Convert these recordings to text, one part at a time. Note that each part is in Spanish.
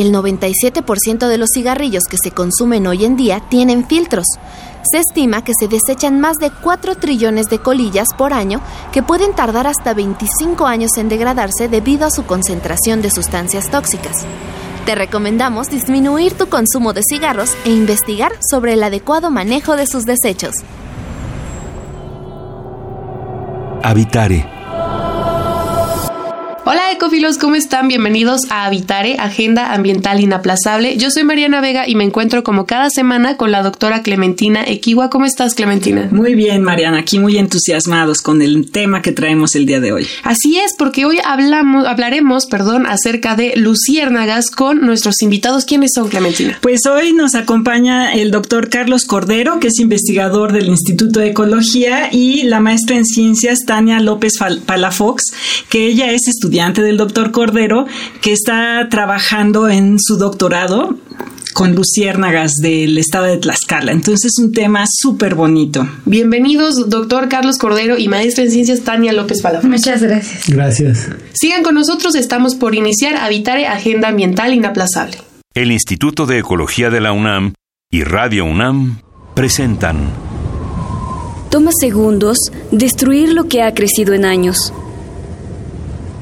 El 97% de los cigarrillos que se consumen hoy en día tienen filtros. Se estima que se desechan más de 4 trillones de colillas por año que pueden tardar hasta 25 años en degradarse debido a su concentración de sustancias tóxicas. Te recomendamos disminuir tu consumo de cigarros e investigar sobre el adecuado manejo de sus desechos. Habitare ecofilos, ¿cómo están? Bienvenidos a Habitare, Agenda Ambiental Inaplazable. Yo soy Mariana Vega y me encuentro como cada semana con la doctora Clementina Equiwa. ¿Cómo estás, Clementina? Muy bien, Mariana, aquí muy entusiasmados con el tema que traemos el día de hoy. Así es, porque hoy hablamos, hablaremos, perdón, acerca de luciérnagas con nuestros invitados. ¿Quiénes son, Clementina? Pues hoy nos acompaña el doctor Carlos Cordero, que es investigador del Instituto de Ecología, y la maestra en ciencias Tania López Palafox, que ella es estudiante del doctor Cordero, que está trabajando en su doctorado con luciérnagas del estado de Tlaxcala. Entonces es un tema súper bonito. Bienvenidos, doctor Carlos Cordero y maestra en ciencias Tania López Palafox. Muchas gracias. Gracias. Sigan con nosotros, estamos por iniciar Habitare Agenda Ambiental Inaplazable. El Instituto de Ecología de la UNAM y Radio UNAM presentan. Toma segundos destruir lo que ha crecido en años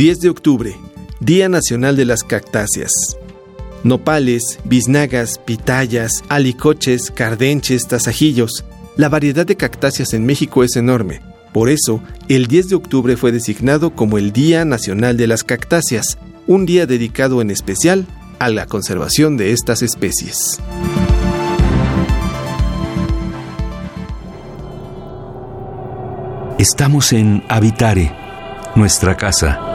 10 de octubre, Día Nacional de las Cactáceas. Nopales, biznagas, pitayas, alicoches, cardenches, tasajillos. La variedad de cactáceas en México es enorme. Por eso, el 10 de octubre fue designado como el Día Nacional de las Cactáceas, un día dedicado en especial a la conservación de estas especies. Estamos en Habitare, nuestra casa.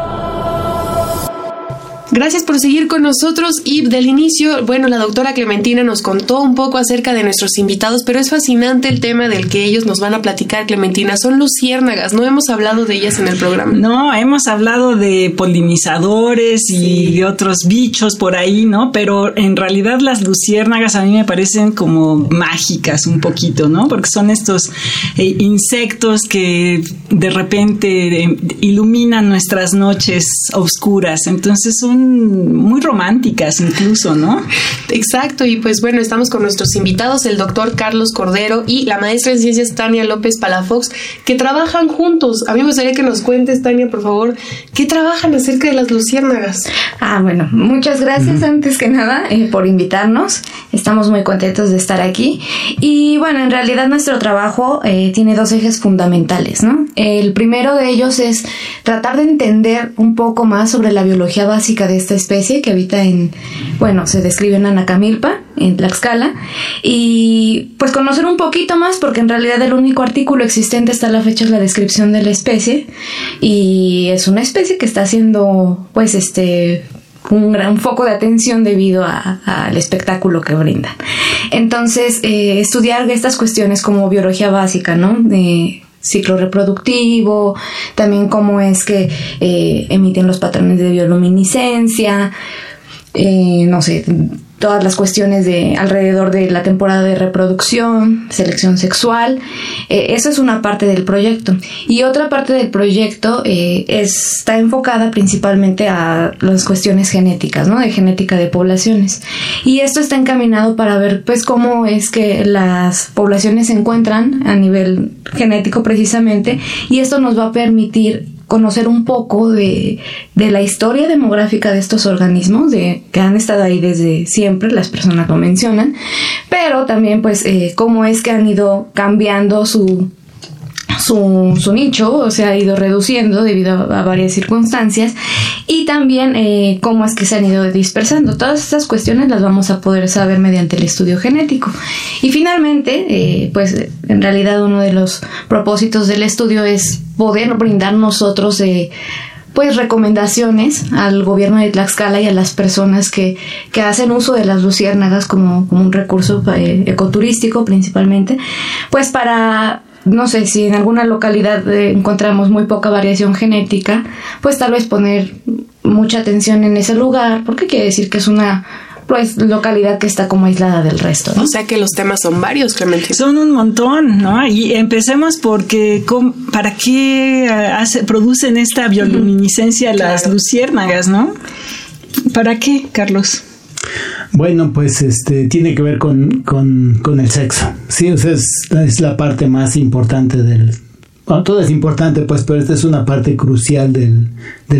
Gracias por seguir con nosotros y del inicio, bueno, la doctora Clementina nos contó un poco acerca de nuestros invitados, pero es fascinante el tema del que ellos nos van a platicar, Clementina. Son luciérnagas, no hemos hablado de ellas en el programa. No, hemos hablado de polinizadores y de otros bichos por ahí, ¿no? Pero en realidad las luciérnagas a mí me parecen como mágicas un poquito, ¿no? Porque son estos eh, insectos que de repente eh, iluminan nuestras noches oscuras. Entonces son muy románticas incluso, ¿no? Exacto, y pues bueno, estamos con nuestros invitados, el doctor Carlos Cordero y la maestra en ciencias Tania López Palafox, que trabajan juntos. A mí me gustaría que nos cuentes, Tania, por favor, ¿qué trabajan acerca de las luciérnagas? Ah, bueno, muchas gracias antes que nada eh, por invitarnos. Estamos muy contentos de estar aquí. Y bueno, en realidad nuestro trabajo eh, tiene dos ejes fundamentales, ¿no? El primero de ellos es tratar de entender un poco más sobre la biología básica de esta especie que habita en, bueno, se describe en Anacamilpa, en Tlaxcala, y pues conocer un poquito más porque en realidad el único artículo existente hasta la fecha es la descripción de la especie y es una especie que está siendo pues este un gran foco de atención debido al espectáculo que brindan. Entonces, eh, estudiar estas cuestiones como biología básica, ¿no? Ciclo reproductivo, también cómo es que eh, emiten los patrones de bioluminiscencia, eh, no sé, todas las cuestiones de alrededor de la temporada de reproducción, selección sexual. Eh, eso es una parte del proyecto. Y otra parte del proyecto eh, está enfocada principalmente a las cuestiones genéticas, ¿no? De genética de poblaciones. Y esto está encaminado para ver, pues, cómo es que las poblaciones se encuentran a nivel genético precisamente. Y esto nos va a permitir conocer un poco de, de, la historia demográfica de estos organismos, de, que han estado ahí desde siempre, las personas lo mencionan, pero también pues eh, cómo es que han ido cambiando su, su, su, nicho, o sea, ha ido reduciendo debido a, varias circunstancias, y también eh, cómo es que se han ido dispersando. Todas estas cuestiones las vamos a poder saber mediante el estudio genético. Y finalmente, eh, pues en realidad uno de los propósitos del estudio es poder brindar nosotros eh, pues recomendaciones al gobierno de Tlaxcala y a las personas que, que hacen uso de las luciérnagas como, como un recurso ecoturístico principalmente, pues para no sé si en alguna localidad eh, encontramos muy poca variación genética, pues tal vez poner mucha atención en ese lugar, porque quiere decir que es una pues localidad que está como aislada del resto. O sea que los temas son varios, Clemente. Son un montón, ¿no? Y empecemos porque ¿para qué hace, producen esta bioluminiscencia las luciérnagas, no? ¿Para qué, Carlos? Bueno, pues este tiene que ver con, con, el sexo. Sí, o sea, es, la parte más importante del. Bueno, todo es importante, pues, pero esta es una parte crucial del,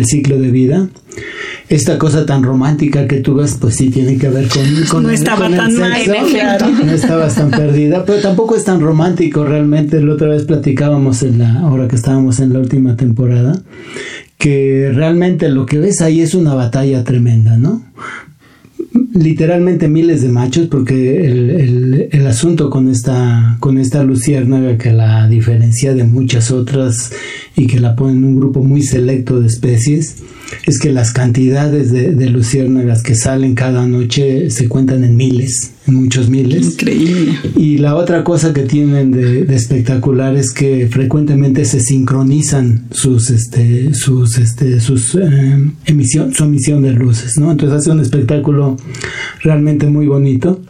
ciclo de vida. Esta cosa tan romántica que tú ves, pues sí tiene que ver con, con no estaba tan sexo. no estabas tan perdida, pero tampoco es tan romántico realmente. La otra vez platicábamos en la, ahora que estábamos en la última temporada, que realmente lo que ves ahí es una batalla tremenda, ¿no? Literalmente miles de machos porque el, el, asunto con esta con esta luciérnaga que la diferencia de muchas otras y que la pone en un grupo muy selecto de especies es que las cantidades de, de luciérnagas que salen cada noche se cuentan en miles muchos miles. Increíble. Y la otra cosa que tienen de, espectacular es que frecuentemente se sincronizan sus, este, sus, este, sus eh, emisión, su emisión de luces, ¿no? Entonces hace un espectáculo realmente muy bonito.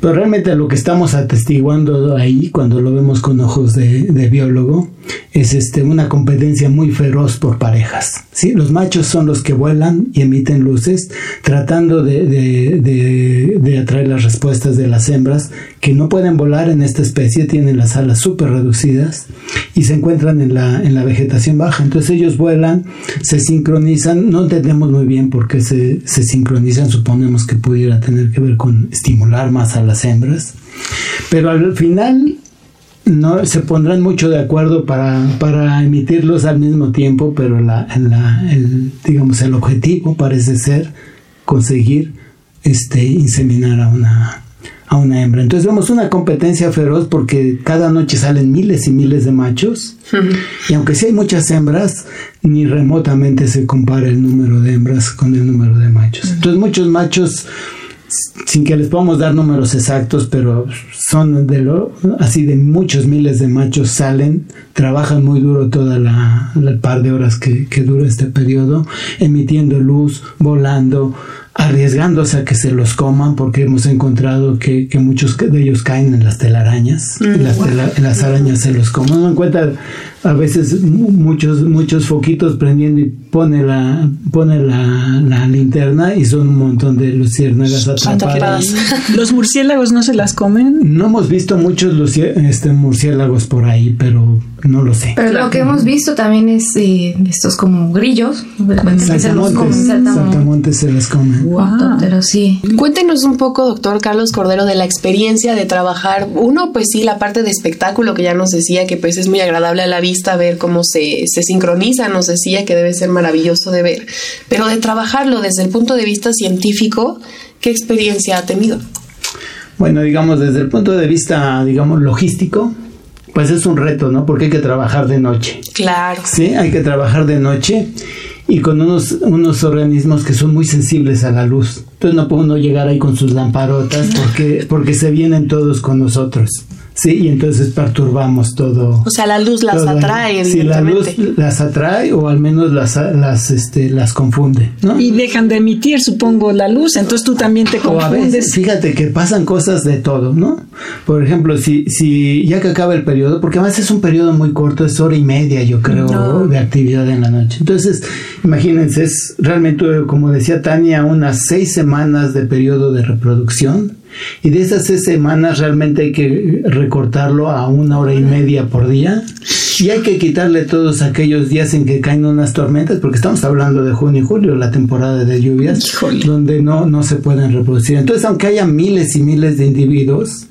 Pero realmente lo que estamos atestiguando ahí, cuando lo vemos con ojos de, biólogo, es este, una competencia muy feroz por parejas. ¿sí? Los machos son los que vuelan y emiten luces, tratando de, de, atraer las respuestas de las hembras, que no pueden volar en esta especie, tienen las alas súper reducidas y se encuentran en la, en la vegetación baja. Entonces ellos vuelan, se sincronizan, no entendemos muy bien por qué se, se sincronizan, suponemos que pudiera tener que ver con estimular más a las hembras, pero al final no se pondrán mucho de acuerdo para, para emitirlos al mismo tiempo, pero la, el, digamos el objetivo parece ser conseguir este inseminar a una a una hembra. Entonces vemos una competencia feroz porque cada noche salen miles y miles de machos y aunque sí hay muchas hembras, ni remotamente se compara el número de hembras con el número de machos. Entonces muchos machos sin que les podamos dar números exactos, pero son de lo, así de muchos miles de machos salen, trabajan muy duro toda la, par de horas que, que dura este periodo, emitiendo luz, volando, arriesgándose a que se los coman porque hemos encontrado que, que muchos de ellos caen en las telarañas, mm, las, las, arañas se los comen. No encuentra a veces muchos muchos foquitos prendiendo y pone la pone la, la linterna y son un montón de luciérnagas atrapadas. ¿Los murciélagos no se las comen? No hemos visto muchos este, murciélagos por ahí, pero no lo sé. Pero lo que hemos visto también es eh, estos como grillos. Saltamontes, saltamontes se las comen. Pero sí. Cuéntenos un poco, doctor Carlos Cordero, de la experiencia de trabajar. Uno, pues sí, la parte de espectáculo que ya nos decía que pues es muy agradable a la vista ver cómo se, se sincroniza, nos decía que debe ser maravilloso de ver, pero de trabajarlo desde el punto de vista científico, ¿qué experiencia ha tenido? Bueno, digamos, desde el punto de vista, digamos, logístico, pues es un reto, ¿no? Porque hay que trabajar de noche. Claro. Sí, hay que trabajar de noche y con unos, unos organismos que son muy sensibles a la luz. Entonces no puede uno llegar ahí con sus lamparotas porque, porque se vienen todos con nosotros. Sí, y entonces perturbamos todo. O sea, la luz las atrae, Sí, la luz las atrae o al menos las, las, este, las confunde, ¿no? Y dejan de emitir, supongo, la luz, entonces tú también te confundes. fíjate que pasan cosas de todo, ¿no? Por ejemplo, si, si ya que acaba el periodo, porque además es un periodo muy corto, es hora y media, yo creo, de actividad en la noche. Entonces, imagínense, es realmente, como decía Tania, unas seis semanas de periodo de reproducción y de esas seis semanas realmente hay que recortarlo a una hora y media por día. Y hay que quitarle todos aquellos días en que caen unas tormentas, porque estamos hablando de junio y julio, la temporada de lluvias, donde no, no se pueden reproducir. Entonces, aunque haya miles y miles de individuos,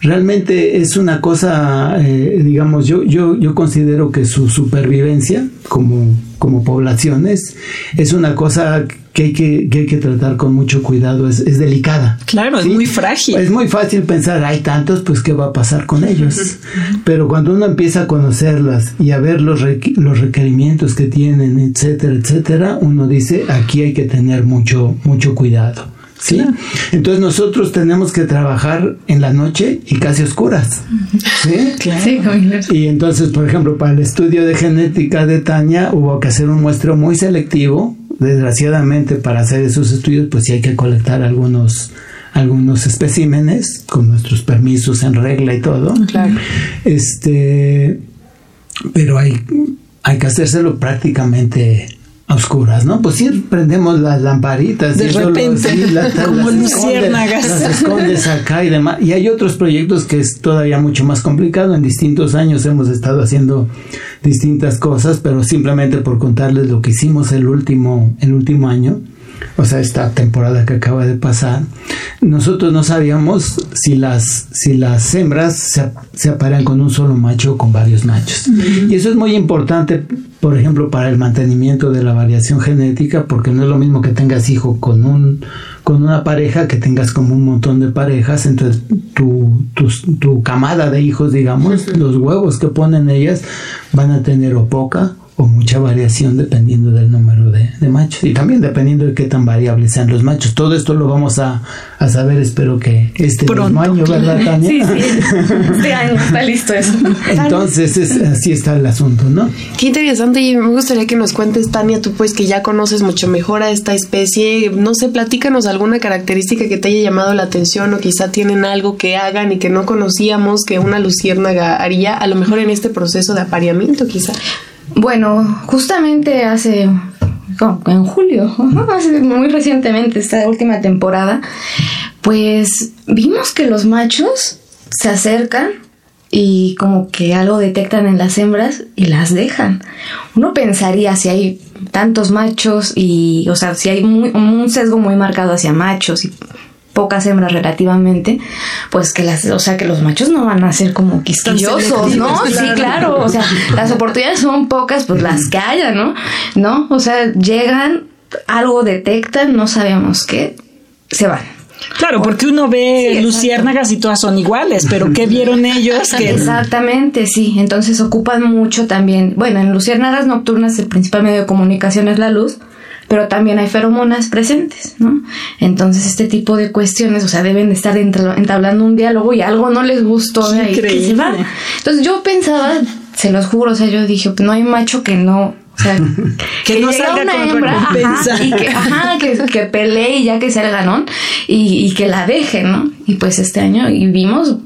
realmente es una cosa, eh, digamos, yo, yo, yo considero que su supervivencia como, como poblaciones es una cosa que hay que, que hay que tratar con mucho cuidado, es, es delicada. Claro, es muy frágil. Es muy fácil pensar, hay tantos, pues qué va a pasar con ellos. Pero cuando uno empieza a conocerlas y a ver los, los requerimientos que tienen, etcétera, etcétera, uno dice, aquí hay que tener mucho, mucho cuidado. ¿Sí? Entonces nosotros tenemos que trabajar en la noche y casi oscuras. ¿sí? y entonces, por ejemplo, para el estudio de genética de Tania hubo que hacer un muestreo muy selectivo. Desgraciadamente, para hacer esos estudios, pues sí hay que colectar algunos algunos especímenes con nuestros permisos en regla y todo. Claro. Este, pero hay, hay que hacérselo prácticamente oscuras, ¿no? Pues sí prendemos las lamparitas de y repente lo- sí, la- como las luciérnagas. escondes, las escondes acá y demás. Y hay otros proyectos que es todavía mucho más complicado. En distintos años hemos estado haciendo distintas cosas, pero simplemente por contarles lo que hicimos el último, el último año, o sea, esta temporada que acaba de pasar, nosotros no sabíamos si las, si las hembras se, se aparean con un solo macho o con varios machos. Y eso es muy importante, por ejemplo, para el mantenimiento de la variación genética, porque no es lo mismo que tengas hijo con un con una pareja que tengas como un montón de parejas, entonces tu, tu, tu camada de hijos, digamos, los huevos que ponen ellas van a tener o poca o mucha variación dependiendo del número de, de machos y también dependiendo de qué tan variables sean los machos. Todo esto lo vamos a, a saber, espero que este Pronto. mismo año, ¿verdad, Tania? Sí, sí. Este año está listo eso. Entonces, es- así está el asunto, ¿no? Qué interesante y me gustaría que nos cuentes, Tania, tú pues que ya conoces mucho mejor a esta especie, no sé, platícanos alguna característica que te haya llamado la atención o quizá tienen algo que hagan y que no conocíamos que una luciérnaga haría, a lo mejor en este proceso de apareamiento quizá. Bueno, justamente hace en julio, hace muy recientemente, esta última temporada, pues vimos que los machos se acercan y como que algo detectan en las hembras y las dejan. Uno pensaría si hay tantos machos y, o sea, si hay muy- un sesgo muy marcado hacia machos y pocas hembras relativamente, pues que las, o sea, que los machos no van a ser como quisquillosos, ¿no? Sí, claro, o sea, las oportunidades son pocas, pues las que haya, ¿no? ¿No? O sea, llegan, algo detectan, no sabemos qué, se van. Claro, porque uno ve Sí, luciérnagas y todas son iguales, pero ¿qué vieron ellos? Que Exactamente, sí. Entonces ocupan mucho también. Bueno, en luciérnagas nocturnas el principal medio de comunicación es la luz, pero también hay feromonas presentes, ¿no? Entonces este tipo de cuestiones, o sea, deben de estar entablando un diálogo y algo no les gustó de ahí que se Increíble. va. Entonces yo pensaba, se los juro, o sea, yo dije, pues no hay macho que no. O sea, Que no salga con recompensa. ajá, y que, ajá, que, que pelee y ya que sea el ganón y, y que la deje, ¿no? Y pues este año y vimos,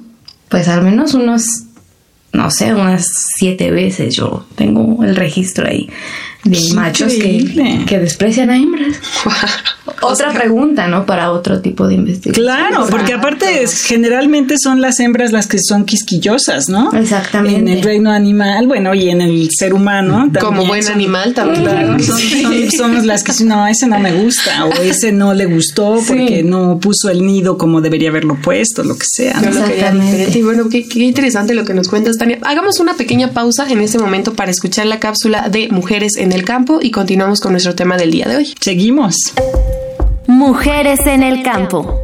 pues al menos unos, no sé, unas siete veces yo tengo el registro ahí de Qué machos que, que desprecian a hembras. Otra pregunta, ¿no? Para otro tipo de investigación. Claro, porque aparte es- generalmente son las hembras las que son quisquillosas, ¿no? Exactamente. En el reino animal, bueno, y en el ser humano también. Como buen son- animal también. Claro, son- son- somos las que dicen, no, ese no me gusta, o ese no le gustó porque no puso el nido como debería haberlo puesto, lo que sea. ¿no? Exactamente. diferente. Y bueno, qué, qué interesante lo que nos cuentas, Tania. Hagamos una pequeña pausa en este momento para escuchar la cápsula de Mujeres en el Campo y continuamos con nuestro tema del día de hoy. Seguimos. Mujeres en el campo.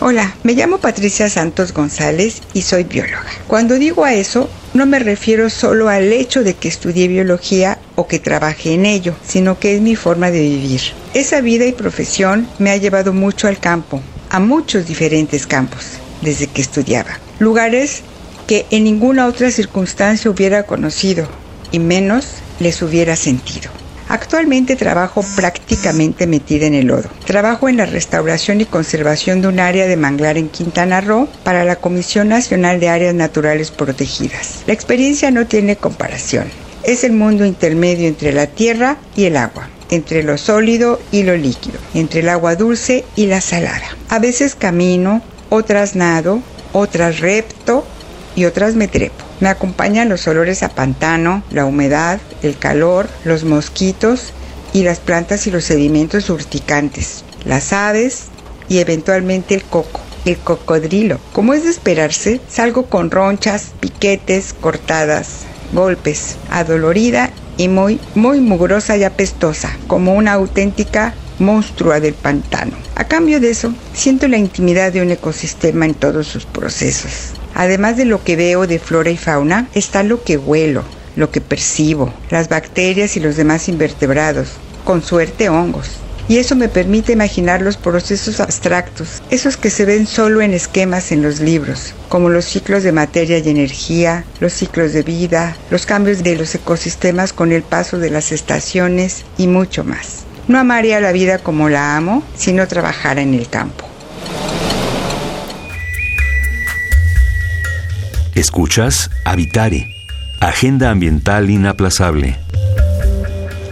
Hola, me llamo Patricia Santos González y soy bióloga. Cuando digo a eso, no me refiero solo al hecho de que estudié biología o que trabaje en ello, sino que es mi forma de vivir. Esa vida y profesión me ha llevado mucho al campo, a muchos diferentes campos, desde que estudiaba. Lugares que en ninguna otra circunstancia hubiera conocido y menos les hubiera sentido. Actualmente trabajo prácticamente metida en el lodo. Trabajo en la restauración y conservación de un área de manglar en Quintana Roo para la Comisión Nacional de Áreas Naturales Protegidas. La experiencia no tiene comparación. Es el mundo intermedio entre la tierra y el agua. entre lo sólido y lo líquido, entre el agua dulce y la salada. A veces camino, otras nado, otras repto y otras me trepo. Me acompañan los olores a pantano, la humedad, el calor, los mosquitos y las plantas y los sedimentos urticantes, las aves y eventualmente el coco el cocodrilo. Como es de esperarse, salgo con ronchas, piquetes, cortadas, golpes, adolorida y muy, muy mugrosa y apestosa, como una auténtica monstrua del pantano. A cambio de eso, siento la intimidad de un ecosistema en todos sus procesos. Además de lo que veo de flora y fauna, está lo que huelo, lo que percibo, las bacterias y los demás invertebrados, con suerte hongos y eso me permite imaginar los procesos abstractos, esos que se ven solo en esquemas en los libros, como los ciclos de materia y energía, los ciclos de vida, los cambios de los ecosistemas con el paso de las estaciones y mucho más. No amaría la vida como la amo si no trabajara en el campo. Escuchas Habitare, Agenda Ambiental Inaplazable.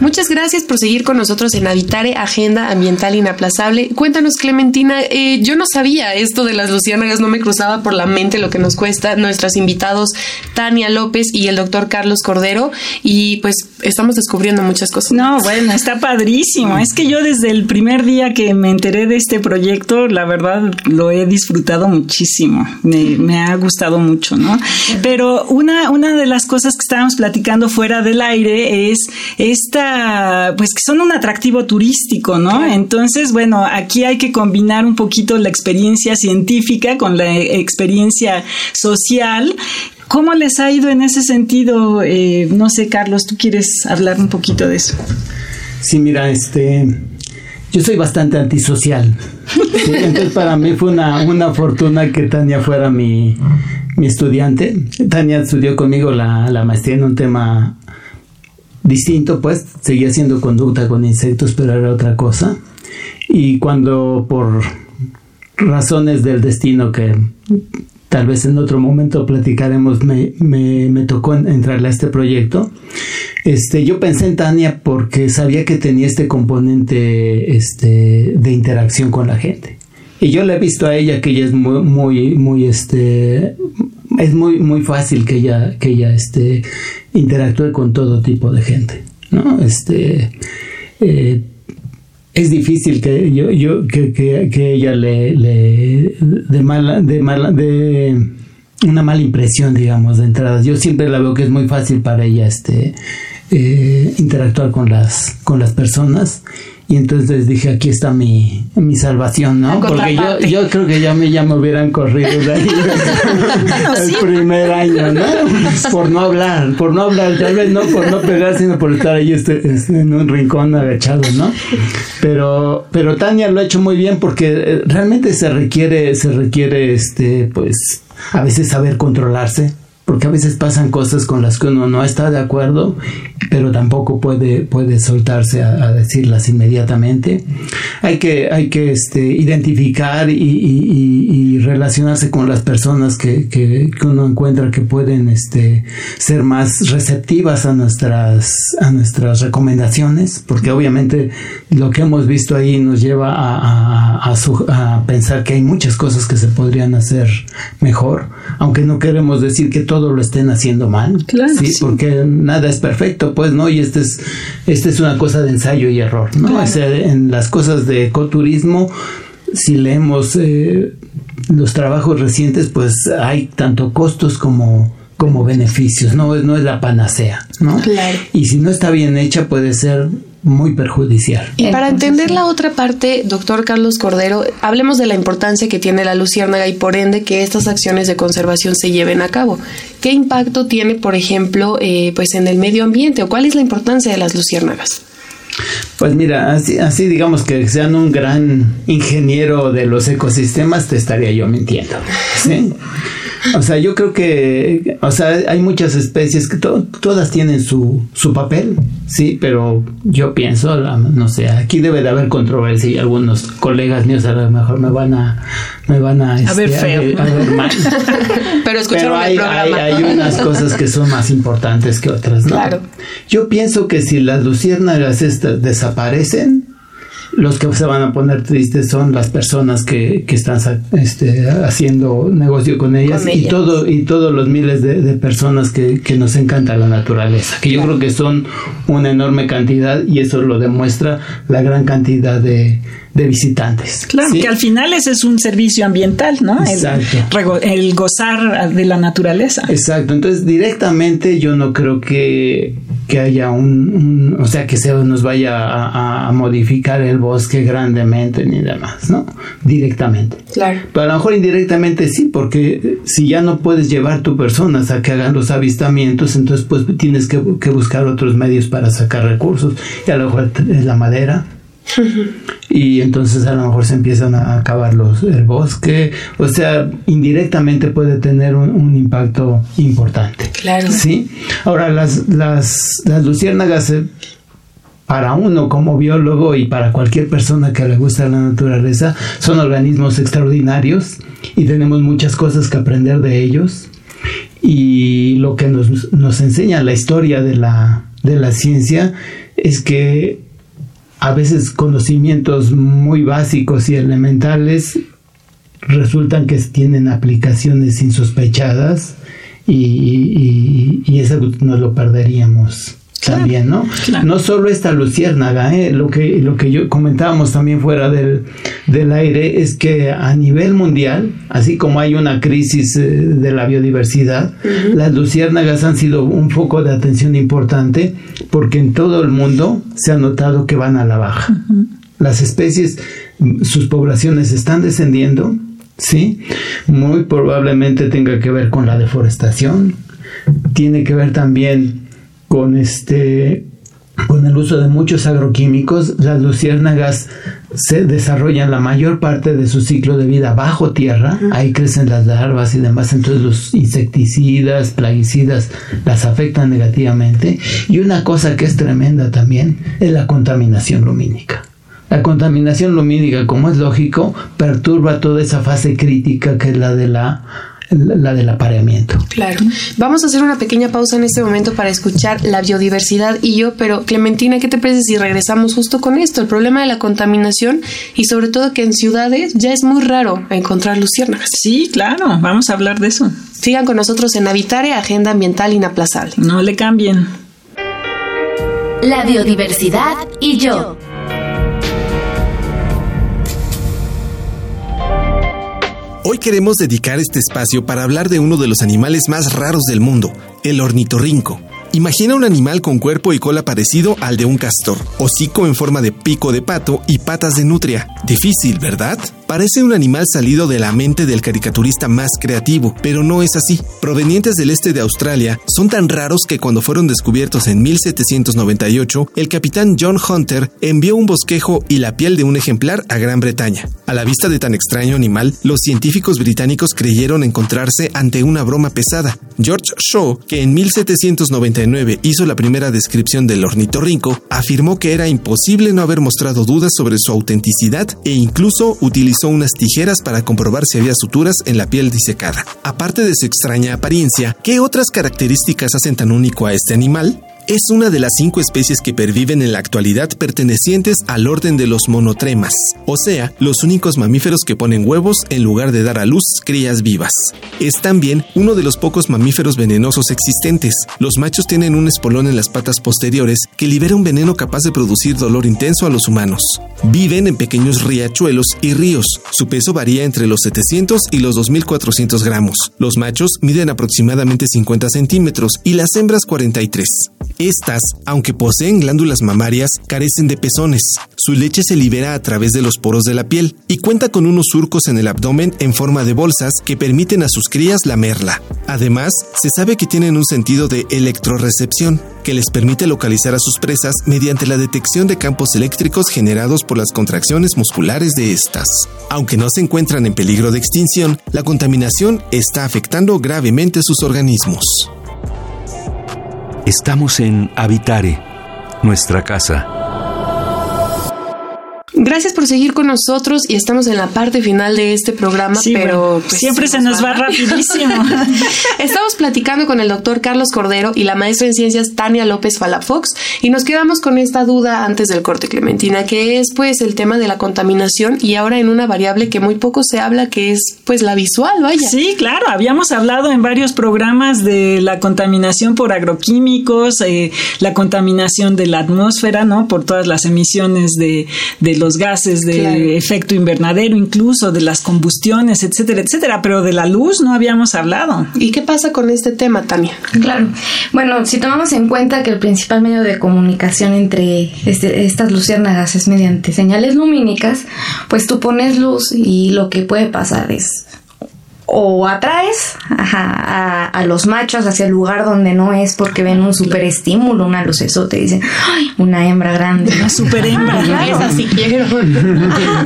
Muchas gracias por seguir con nosotros en Habitare, Agenda Ambiental Inaplazable. Cuéntanos, Clementina, eh, yo no sabía esto de las luciérnagas, no me cruzaba por la mente lo que nos cuesta nuestros invitados Tania López y el doctor Carlos Cordero, y pues estamos descubriendo muchas cosas. No, bueno, está padrísimo. Es que yo desde el primer día que me enteré de este proyecto, la verdad lo he disfrutado muchísimo. Me, me ha gustado mucho, ¿no? Pero una, una de las cosas que estábamos platicando fuera del aire es esta pues que son un atractivo turístico, ¿no? Entonces, bueno, aquí hay que combinar un poquito la experiencia científica con la experiencia social ¿Cómo les ha ido en ese sentido? Eh, no sé, Carlos, ¿tú quieres hablar un poquito de eso? Sí, mira, este, yo soy bastante antisocial. entonces para mí fue una, una fortuna que Tania fuera mi, mi estudiante. Tania estudió conmigo la, la maestría en un tema distinto, pues seguía haciendo conducta con insectos, pero era otra cosa. Y cuando por razones del destino que tal vez en otro momento platicaremos, me, me, me tocó entrarle a este proyecto. Este, yo pensé en Tania porque sabía que tenía este componente este, de interacción con la gente. Y yo le he visto a ella que ella es muy, muy, muy, este, es muy, muy fácil que ella, que ella, este, interactúe con todo tipo de gente, ¿no? Este, eh, es difícil que yo, yo que, que, ella le, le, de mala, de mala, de una mala impresión, digamos, de entrada. Yo siempre la veo que es muy fácil para ella, este, eh, interactuar con las, con las personas y entonces dije, aquí está mi, mi salvación, ¿no? Porque yo, yo creo que ya me, ya me hubieran corrido de ahí el primer año, ¿no? Por no hablar, por no hablar, tal vez no por no pegar, sino por estar ahí este, este, en un rincón agachado, ¿no? Pero, pero Tania lo ha hecho muy bien porque eh, realmente se requiere, se requiere, este, pues, a veces saber controlarse porque a veces pasan cosas con las que uno no está de acuerdo, pero tampoco puede, puede soltarse a, decirlas inmediatamente. Hay que, hay que este, identificar y, relacionarse con las personas que, que, uno encuentra que pueden este, ser más receptivas a nuestras, a nuestras recomendaciones, porque obviamente lo que hemos visto ahí nos lleva a, a, a pensar que hay muchas cosas que se podrían hacer mejor, aunque no queremos decir que todo lo estén haciendo mal. Claro. ¿sí? Porque nada es perfecto, pues, ¿no? Y este es, este es una cosa de ensayo y error, ¿no? O sea, en las cosas de ecoturismo, si leemos eh, los trabajos recientes, pues hay tanto costos como como beneficios, no, no es la panacea, ¿no? Claro. Y si no está bien hecha puede ser muy perjudicial. Y para entender la otra parte, doctor Carlos Cordero, hablemos de la importancia que tiene la luciérnaga y por ende que estas acciones de conservación se lleven a cabo. ¿Qué impacto tiene, por ejemplo, eh, pues en el medio ambiente o cuál es la importancia de las luciérnagas? Pues mira, así, así digamos que sean un gran ingeniero de los ecosistemas, te estaría yo mintiendo. ¿sí? O sea, yo creo que, o sea, hay muchas especies que todas tienen su, su papel, sí, pero yo pienso, no sé, aquí debe de haber controversia y algunos colegas míos a lo mejor me van a, me van a, a ver este, feo. A, ver mal. pero escucharon hay, el programa. Hay, hay, unas cosas que son más importantes que otras, ¿no? Claro. Yo pienso que si las luciérnagas estas desaparecen, los que se van a poner tristes son las personas que, que están este, haciendo negocio con ellas, Con y todo y todos los miles de, de personas que, que nos encanta la naturaleza que yo creo que son una enorme cantidad y eso lo demuestra la gran cantidad de, de visitantes Claro, ¿sí? que al final ese es un servicio ambiental, ¿no? Exacto. el gozar de la naturaleza. Exacto, entonces directamente yo no creo que, que haya un, un- o sea, que se nos vaya a, modificar el bosque grandemente ni demás, ¿no? Directamente. Claro. Pero a lo mejor indirectamente sí, porque si ya no puedes llevar tu personas a que hagan los avistamientos, entonces pues tienes que, que buscar otros medios para sacar recursos. Y a lo mejor es la madera, y entonces a lo mejor se empiezan a acabar los, el bosque, o sea, indirectamente puede tener un, un impacto importante. Claro. Sí. Ahora, las, las, las luciérnagas, eh, para uno como biólogo y para cualquier persona que le gusta la naturaleza, son organismos extraordinarios y tenemos muchas cosas que aprender de ellos. Y lo que nos, nos enseña la historia de la, de la ciencia es que a veces conocimientos muy básicos y elementales resultan que tienen aplicaciones insospechadas y, eso nos lo perderíamos también, ¿no? claro. No solo esta luciérnaga, ¿eh? lo que lo que yo comentábamos también fuera del, del aire es que a nivel mundial, así como hay una crisis eh, de la biodiversidad, las luciérnagas han sido un foco de atención importante porque en todo el mundo se ha notado que van a la baja. Las especies, sus poblaciones están descendiendo, ¿sí? Muy probablemente tenga que ver con la deforestación, tiene que ver también con este con el uso de muchos agroquímicos, las luciérnagas se desarrollan la mayor parte de su ciclo de vida bajo tierra, ahí crecen las larvas y demás, entonces los insecticidas, plaguicidas las afectan negativamente. Y una cosa que es tremenda también es la contaminación lumínica. La contaminación lumínica, como es lógico, perturba toda esa fase crítica que es la de la la del apareamiento. Claro. Vamos a hacer una pequeña pausa en este momento para escuchar la biodiversidad y yo, pero Clementina, ¿qué te parece si regresamos justo con esto? El problema de la contaminación y sobre todo que en ciudades ya es muy raro encontrar luciérnagas. Sí, claro, vamos a hablar de eso. Sigan con nosotros en Habitare, Agenda Ambiental Inaplazable. No le cambien. La biodiversidad y yo. Hoy queremos dedicar este espacio para hablar de uno de los animales más raros del mundo, el ornitorrinco. Imagina un animal con cuerpo y cola parecido al de un castor, hocico en forma de pico de pato y patas de nutria. Difícil, ¿verdad? Parece un animal salido de la mente del caricaturista más creativo, pero no es así. Provenientes del este de Australia, son tan raros que cuando fueron descubiertos en 1798, el capitán John Hunter envió un bosquejo y la piel de un ejemplar a Gran Bretaña. A la vista de tan extraño animal, los científicos británicos creyeron encontrarse ante una broma pesada. George Shaw, que en 1799 hizo la primera descripción del ornitorrinco, afirmó que era imposible no haber mostrado dudas sobre su autenticidad e incluso utilizó unas tijeras para comprobar si había suturas en la piel disecada. Aparte de su extraña apariencia, ¿qué otras características hacen tan único a este animal? Es una de las cinco especies que perviven en la actualidad pertenecientes al orden de los monotremas, o sea, los únicos mamíferos que ponen huevos en lugar de dar a luz crías vivas. Es también uno de los pocos mamíferos venenosos existentes. Los machos tienen un espolón en las patas posteriores que libera un veneno capaz de producir dolor intenso a los humanos. Viven en pequeños riachuelos y ríos. Su peso varía entre los 700 y los 2400 gramos. Los machos miden aproximadamente 50 centímetros y las hembras 43. Estas, aunque poseen glándulas mamarias, carecen de pezones. Su leche se libera a través de los poros de la piel y cuenta con unos surcos en el abdomen en forma de bolsas que permiten a sus crías lamerla. Además, se sabe que tienen un sentido de electrorecepción, que les permite localizar a sus presas mediante la detección de campos eléctricos generados por las contracciones musculares de estas. Aunque no se encuentran en peligro de extinción, la contaminación está afectando gravemente sus organismos. Estamos en Habitare, nuestra casa. Gracias por seguir con nosotros y estamos en la parte final de este programa, pero pues, siempre se nos, va, rapidísimo. estamos platicando con el doctor Carlos Cordero y la maestra en ciencias Tania López Falafox y nos quedamos con esta duda antes del corte Clementina, que es pues el tema de la contaminación y ahora en una variable que muy poco se habla, que es pues la visual, vaya. Sí, claro, habíamos hablado en varios programas de la contaminación por agroquímicos, eh, la contaminación de la atmósfera, ¿no? Por todas las emisiones de, de los gases de efecto invernadero, incluso de las combustiones, etcétera, etcétera, pero de la luz no habíamos hablado. ¿Y qué pasa con este tema, Tania? Claro. Bueno, si tomamos en cuenta que el principal medio de comunicación entre este, estas luciérnagas es mediante señales lumínicas, pues tú pones luz y lo que puede pasar es o atraes a, los machos hacia el lugar donde no es porque ven un super estímulo, una te dicen, ¡ay! Una hembra grande. Una super hembra. quiero.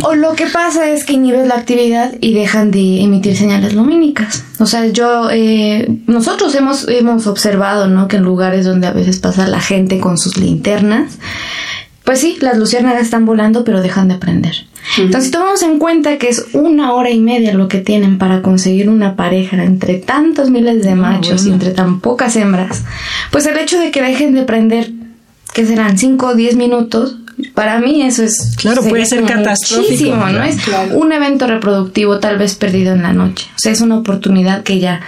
o lo que pasa es que inhibes la actividad y dejan de emitir señales lumínicas. O sea, yo, eh, nosotros hemos, hemos observado, ¿no? Que en lugares donde a veces pasa la gente con sus linternas, pues sí, las luciérnagas están volando, pero dejan de prender. Entonces, si tomamos en cuenta que es una hora y media lo que tienen para conseguir una pareja entre tantos miles de machos y entre tan pocas hembras, pues el hecho de que dejen de prender, que serán 5 o 10 minutos, para mí eso es claro puede ser catastrófico. no es un evento reproductivo tal vez perdido en la noche. O sea es una oportunidad que ya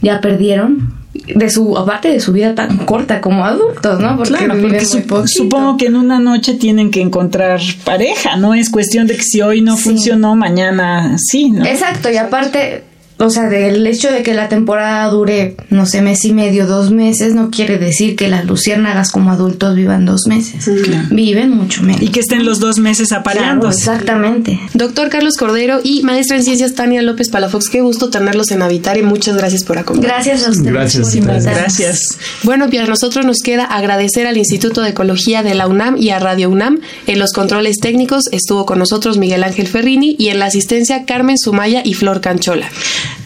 ya perdieron de su aparte de su vida tan corta como adultos, ¿no? Porque, claro, porque supongo que en una noche tienen que encontrar pareja, no es cuestión de que si hoy no funcionó, mañana sí, ¿no? Exacto, y aparte o sea, del hecho de que la temporada dure, no sé, mes y medio, dos meses, no quiere decir que las luciérnagas como adultos vivan dos meses. Viven mucho menos. Y que estén los dos meses apareando. exactamente. Doctor Carlos Cordero y maestra en ciencias Tania López Palafox, qué gusto tenerlos en Habitar y muchas gracias por acompañarnos. Gracias a ustedes. Gracias. Gracias. Bueno, pues a nosotros nos queda agradecer al Instituto de Ecología de la UNAM y a Radio UNAM. En los controles técnicos estuvo con nosotros Miguel Ángel Ferrini y en la asistencia Carmen Sumaya y Flor Canchola.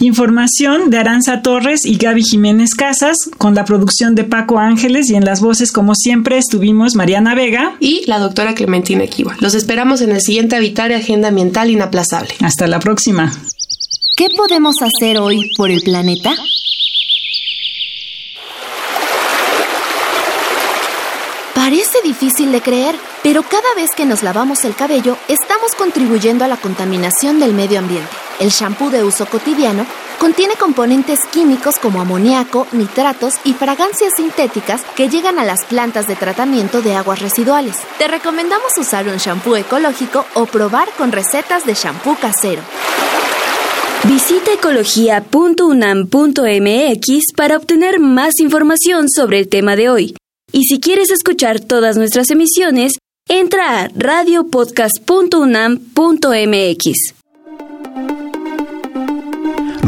Información de Aranza Torres y Gaby Jiménez Casas, con la producción de Paco Ángeles y en las voces, como siempre, estuvimos Mariana Vega y la doctora Clementina Equiwa. Los esperamos en el siguiente Habitar Agenda Ambiental Inaplazable. Hasta la próxima. ¿Qué podemos hacer hoy por el planeta? Parece difícil de creer, pero cada vez que nos lavamos el cabello estamos contribuyendo a la contaminación del medio ambiente. El shampoo de uso cotidiano contiene componentes químicos como amoníaco, nitratos y fragancias sintéticas que llegan a las plantas de tratamiento de aguas residuales. Te recomendamos usar un shampoo ecológico o probar con recetas de shampoo casero. Visita ecología.unam.mx para obtener más información sobre el tema de hoy. Y si quieres escuchar todas nuestras emisiones, entra a radiopodcast.unam.mx.